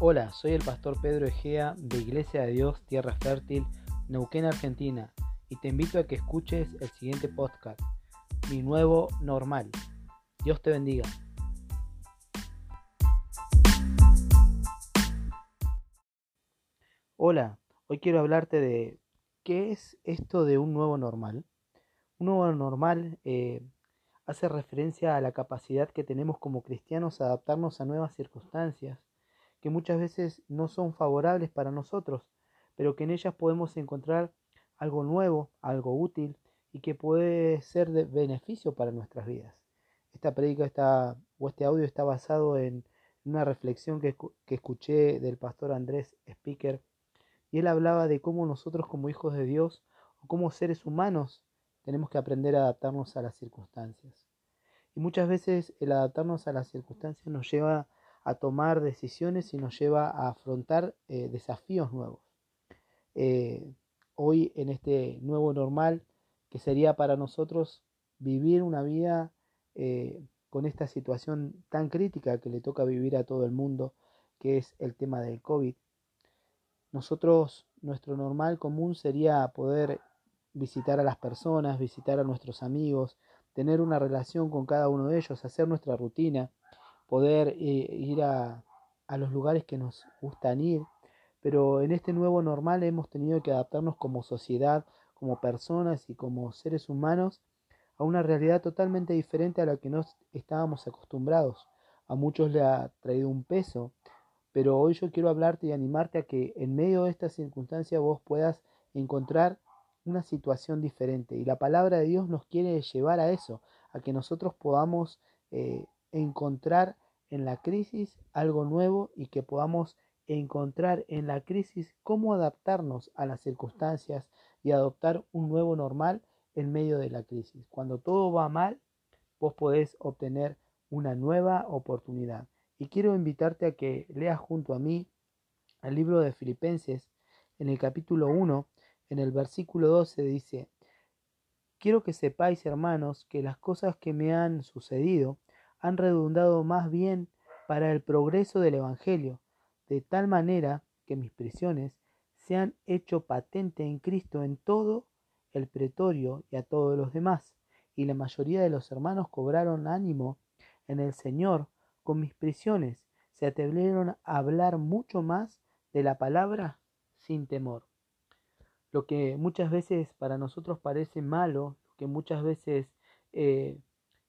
Hola, soy el pastor Pedro Egea de Iglesia de Dios Tierra Fértil, Neuquén, Argentina, y te invito a que escuches el siguiente podcast, Mi Nuevo Normal. Dios te bendiga. Hola, hoy quiero hablarte de qué es esto de un nuevo normal. Un nuevo normal eh, hace referencia a la capacidad que tenemos como cristianos a adaptarnos a nuevas circunstancias que muchas veces no son favorables para nosotros, pero que en ellas podemos encontrar algo nuevo, algo útil y que puede ser de beneficio para nuestras vidas. Esta predica está, o este audio está basado en una reflexión que, que escuché del pastor Andrés Speaker y él hablaba de cómo nosotros como hijos de Dios o como seres humanos tenemos que aprender a adaptarnos a las circunstancias. Y muchas veces el adaptarnos a las circunstancias nos lleva a tomar decisiones y nos lleva a afrontar eh, desafíos nuevos. Eh, hoy en este nuevo normal que sería para nosotros vivir una vida eh, con esta situación tan crítica que le toca vivir a todo el mundo, que es el tema del COVID. Nosotros, nuestro normal común sería poder visitar a las personas, visitar a nuestros amigos, tener una relación con cada uno de ellos, hacer nuestra rutina, poder eh, ir a, a los lugares que nos gustan ir, pero en este nuevo normal hemos tenido que adaptarnos como sociedad, como personas y como seres humanos a una realidad totalmente diferente a la que nos estábamos acostumbrados. A muchos le ha traído un peso, pero hoy yo quiero hablarte y animarte a que en medio de esta circunstancia vos puedas encontrar una situación diferente. Y la palabra de Dios nos quiere llevar a eso, a que nosotros podamos eh, encontrar en la crisis algo nuevo y que podamos encontrar en la crisis cómo adaptarnos a las circunstancias y adoptar un nuevo normal en medio de la crisis. Cuando todo va mal, vos podés obtener una nueva oportunidad. Y quiero invitarte a que leas junto a mí el libro de Filipenses en el capítulo 1, en el versículo 12 dice, Quiero que sepáis, hermanos, que las cosas que me han sucedido han redundado más bien para el progreso del Evangelio, de tal manera que mis prisiones se han hecho patente en Cristo en todo el pretorio y a todos los demás, y la mayoría de los hermanos cobraron ánimo en el Señor con mis prisiones, se atrevieron a hablar mucho más de la palabra sin temor. Lo que muchas veces para nosotros parece malo, lo que muchas veces eh,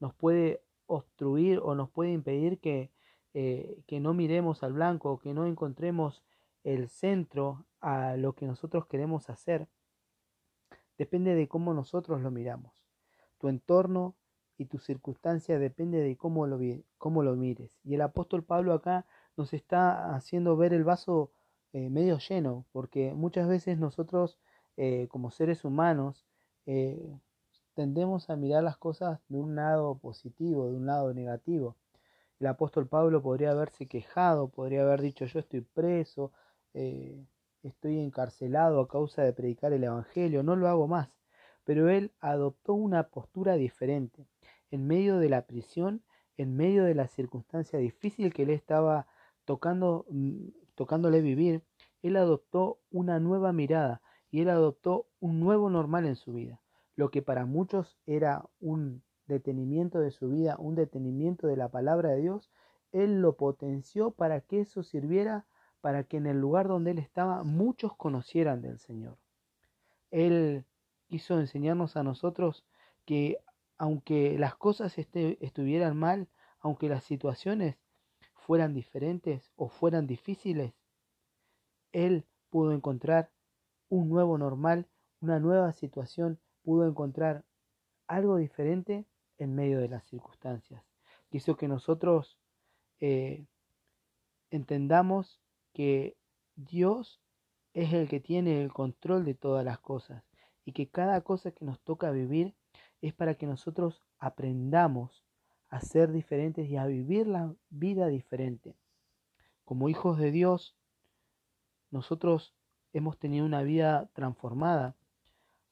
nos puede obstruir o nos puede impedir que, eh, que no miremos al blanco, que no encontremos el centro a lo que nosotros queremos hacer, depende de cómo nosotros lo miramos. Tu entorno y tu circunstancia depende de cómo lo, cómo lo mires. Y el apóstol Pablo acá nos está haciendo ver el vaso eh, medio lleno, porque muchas veces nosotros eh, como seres humanos tendemos a mirar las cosas de un lado positivo, de un lado negativo. El apóstol Pablo podría haberse quejado, podría haber dicho yo estoy preso, eh, estoy encarcelado a causa de predicar el Evangelio, no lo hago más. Pero él adoptó una postura diferente. En medio de la prisión, en medio de la circunstancia difícil que le estaba tocando, mm, tocándole vivir, él adoptó una nueva mirada y él adoptó un nuevo normal en su vida lo que para muchos era un detenimiento de su vida, un detenimiento de la palabra de Dios, Él lo potenció para que eso sirviera para que en el lugar donde Él estaba muchos conocieran del Señor. Él quiso enseñarnos a nosotros que aunque las cosas estuvieran mal, aunque las situaciones fueran diferentes o fueran difíciles, Él pudo encontrar un nuevo normal, una nueva situación pudo encontrar algo diferente en medio de las circunstancias. Quiso que nosotros eh, entendamos que Dios es el que tiene el control de todas las cosas y que cada cosa que nos toca vivir es para que nosotros aprendamos a ser diferentes y a vivir la vida diferente. Como hijos de Dios, nosotros hemos tenido una vida transformada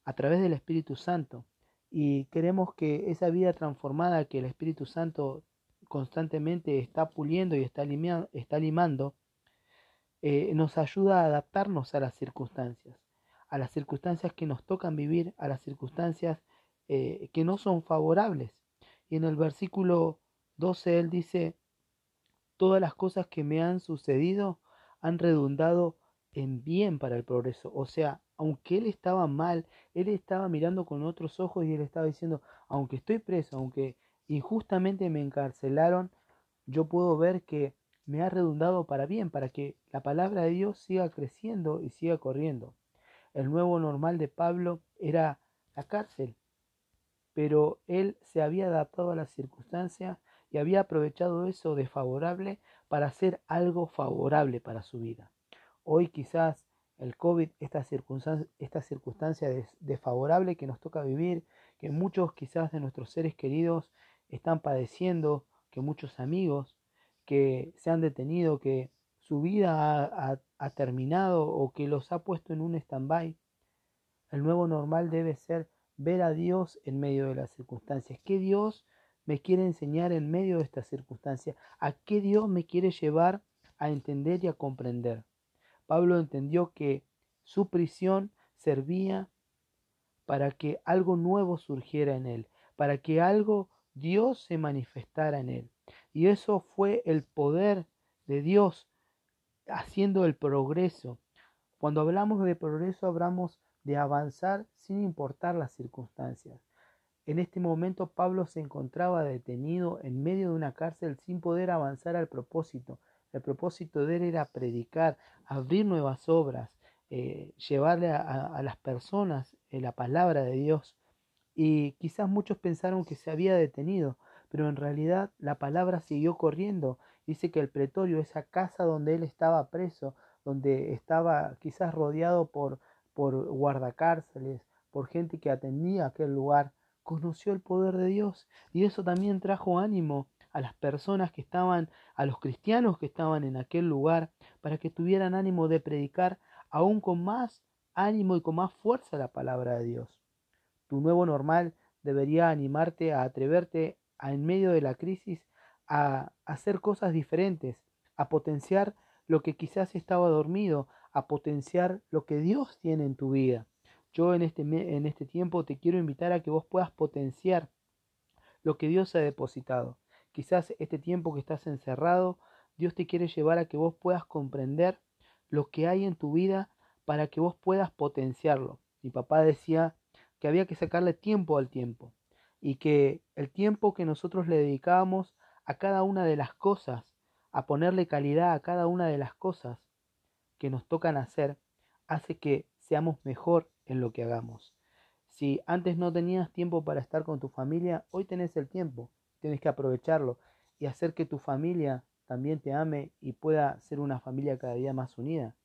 a través del Espíritu Santo. Y queremos que esa vida transformada que el Espíritu Santo constantemente está puliendo y está, limando, eh, nos ayuda a adaptarnos a las circunstancias, a las circunstancias que nos tocan vivir, a las circunstancias eh, que no son favorables. Y en el versículo 12 él dice, todas las cosas que me han sucedido han redundado en bien para el progreso. O sea, aunque él estaba mal, él estaba mirando con otros ojos y él estaba diciendo, aunque estoy preso, aunque injustamente me encarcelaron, yo puedo ver que me ha redundado para bien, para que la palabra de Dios siga creciendo y siga corriendo. El nuevo normal de Pablo era la cárcel, pero él se había adaptado a las circunstancias y había aprovechado eso de favorable para hacer algo favorable para su vida. Hoy quizás el COVID, esta circunstancia, esta circunstancia desfavorable que nos toca vivir, que muchos quizás de nuestros seres queridos están padeciendo, que muchos amigos que se han detenido, que su vida ha, ha terminado o que los ha puesto en un stand-by. El nuevo normal debe ser ver a Dios en medio de las circunstancias. ¿Qué Dios me quiere enseñar en medio de estas circunstancias? ¿A qué Dios me quiere llevar a entender y a comprender? Pablo entendió que su prisión servía para que algo nuevo surgiera en él, para que algo Dios se manifestara en él. Y eso fue el poder de Dios haciendo el progreso. Cuando hablamos de progreso hablamos de avanzar sin importar las circunstancias. En este momento Pablo se encontraba detenido en medio de una cárcel sin poder avanzar al propósito. El propósito de él era predicar, abrir nuevas obras, eh, llevarle a, las personas eh, la palabra de Dios. Y quizás muchos pensaron que se había detenido, pero en realidad la palabra siguió corriendo. Dice que el pretorio, esa casa donde él estaba preso, donde estaba quizás rodeado por, por guardacárceles, por gente que atendía aquel lugar, conoció el poder de Dios y eso también trajo ánimo a las personas que estaban, a los cristianos que estaban en aquel lugar, para que tuvieran ánimo de predicar aún con más ánimo y con más fuerza la palabra de Dios. Tu nuevo normal debería animarte a atreverte a, en medio de la crisis a hacer cosas diferentes, a potenciar lo que quizás estaba dormido, a potenciar lo que Dios tiene en tu vida. Yo en este, en este tiempo te quiero invitar a que vos puedas potenciar lo que Dios ha depositado. Quizás este tiempo que estás encerrado, Dios te quiere llevar a que vos puedas comprender lo que hay en tu vida para que vos puedas potenciarlo. Mi papá decía que había que sacarle tiempo al tiempo y que el tiempo que nosotros le dedicábamos a cada una de las cosas, a ponerle calidad a cada una de las cosas que nos tocan hacer, hace que seamos mejor en lo que hagamos. Si antes no tenías tiempo para estar con tu familia, hoy tenés el tiempo, tienes que aprovecharlo y hacer que tu familia también te ame y pueda ser una familia cada día más unida.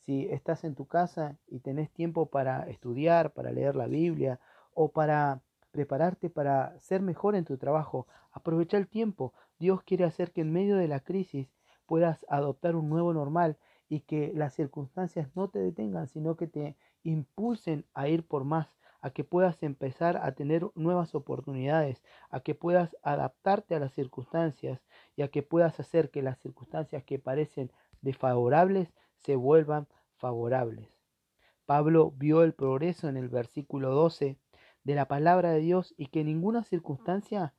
Si estás en tu casa y tenés tiempo para estudiar, para leer la Biblia o para prepararte para ser mejor en tu trabajo, aprovecha el tiempo. Dios quiere hacer que en medio de la crisis puedas adoptar un nuevo normal y que las circunstancias no te detengan, sino que te impulsen a ir por más, a que puedas empezar a tener nuevas oportunidades, a que puedas adaptarte a las circunstancias y a que puedas hacer que las circunstancias que parecen desfavorables se vuelvan favorables. Pablo vio el progreso en el versículo 12 de la palabra de Dios y que ninguna circunstancia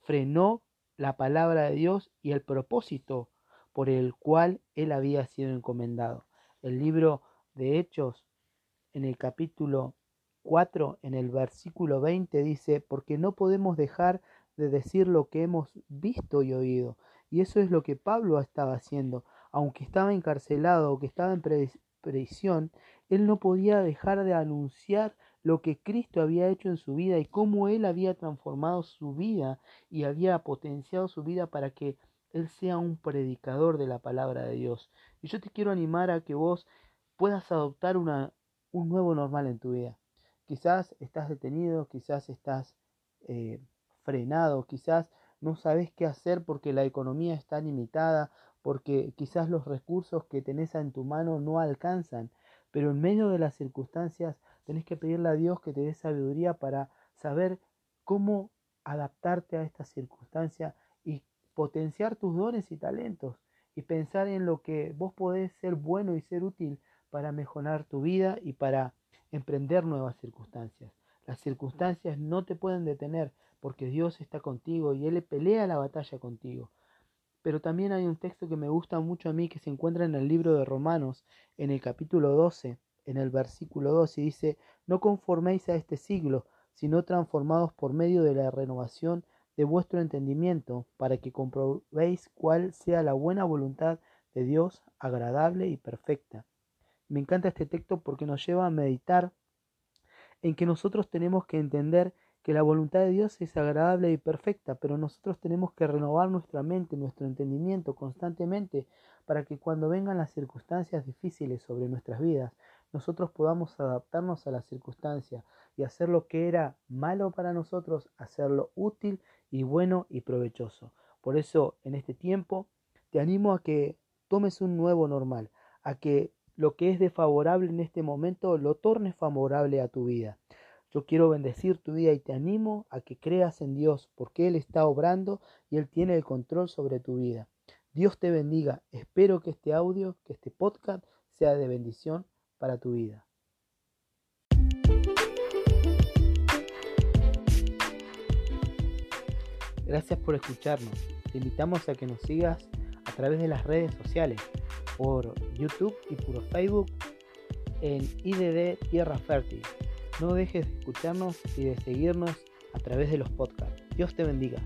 frenó la palabra de Dios y el propósito por el cual él había sido encomendado. El libro de Hechos en el capítulo 4, en el versículo 20, dice, porque no podemos dejar de decir lo que hemos visto y oído. Y eso es lo que Pablo estaba haciendo. Aunque estaba encarcelado o que estaba en prisión, él no podía dejar de anunciar lo que Cristo había hecho en su vida y cómo él había transformado su vida y había potenciado su vida para que él sea un predicador de la palabra de Dios. Y yo te quiero animar a que vos puedas adoptar una, un nuevo normal en tu vida. Quizás estás detenido, quizás estás eh, frenado, quizás no sabes qué hacer porque la economía está limitada, porque quizás los recursos que tenés en tu mano no alcanzan, pero en medio de las circunstancias tenés que pedirle a Dios que te dé sabiduría para saber cómo adaptarte a esta circunstancia y potenciar tus dones y talentos y pensar en lo que vos podés ser bueno y ser útil para mejorar tu vida y para emprender nuevas circunstancias. Las circunstancias no te pueden detener porque Dios está contigo y Él pelea la batalla contigo. Pero también hay un texto que me gusta mucho a mí que se encuentra en el libro de Romanos, en el capítulo 12, en el versículo 2, y dice, no conforméis a este siglo, sino transformados por medio de la renovación de vuestro entendimiento, para que comprobéis cuál sea la buena voluntad de Dios, agradable y perfecta. Me encanta este texto porque nos lleva a meditar en que nosotros tenemos que entender que la voluntad de Dios es agradable y perfecta, pero nosotros tenemos que renovar nuestra mente, nuestro entendimiento constantemente para que cuando vengan las circunstancias difíciles sobre nuestras vidas, nosotros podamos adaptarnos a las circunstancias y hacer lo que era malo para nosotros, hacerlo útil y bueno y provechoso. Por eso, en este tiempo, te animo a que tomes un nuevo normal, a que lo que es desfavorable en este momento lo tornes favorable a tu vida. Yo quiero bendecir tu vida y te animo a que creas en Dios porque Él está obrando y Él tiene el control sobre tu vida. Dios te bendiga. Espero que este audio, que este podcast sea de bendición para tu vida. Gracias por escucharnos. Te invitamos a que nos sigas a través de las redes sociales, por YouTube y por Facebook en IDD Tierra Fértil. No dejes de escucharnos y de seguirnos a través de los podcasts. Dios te bendiga.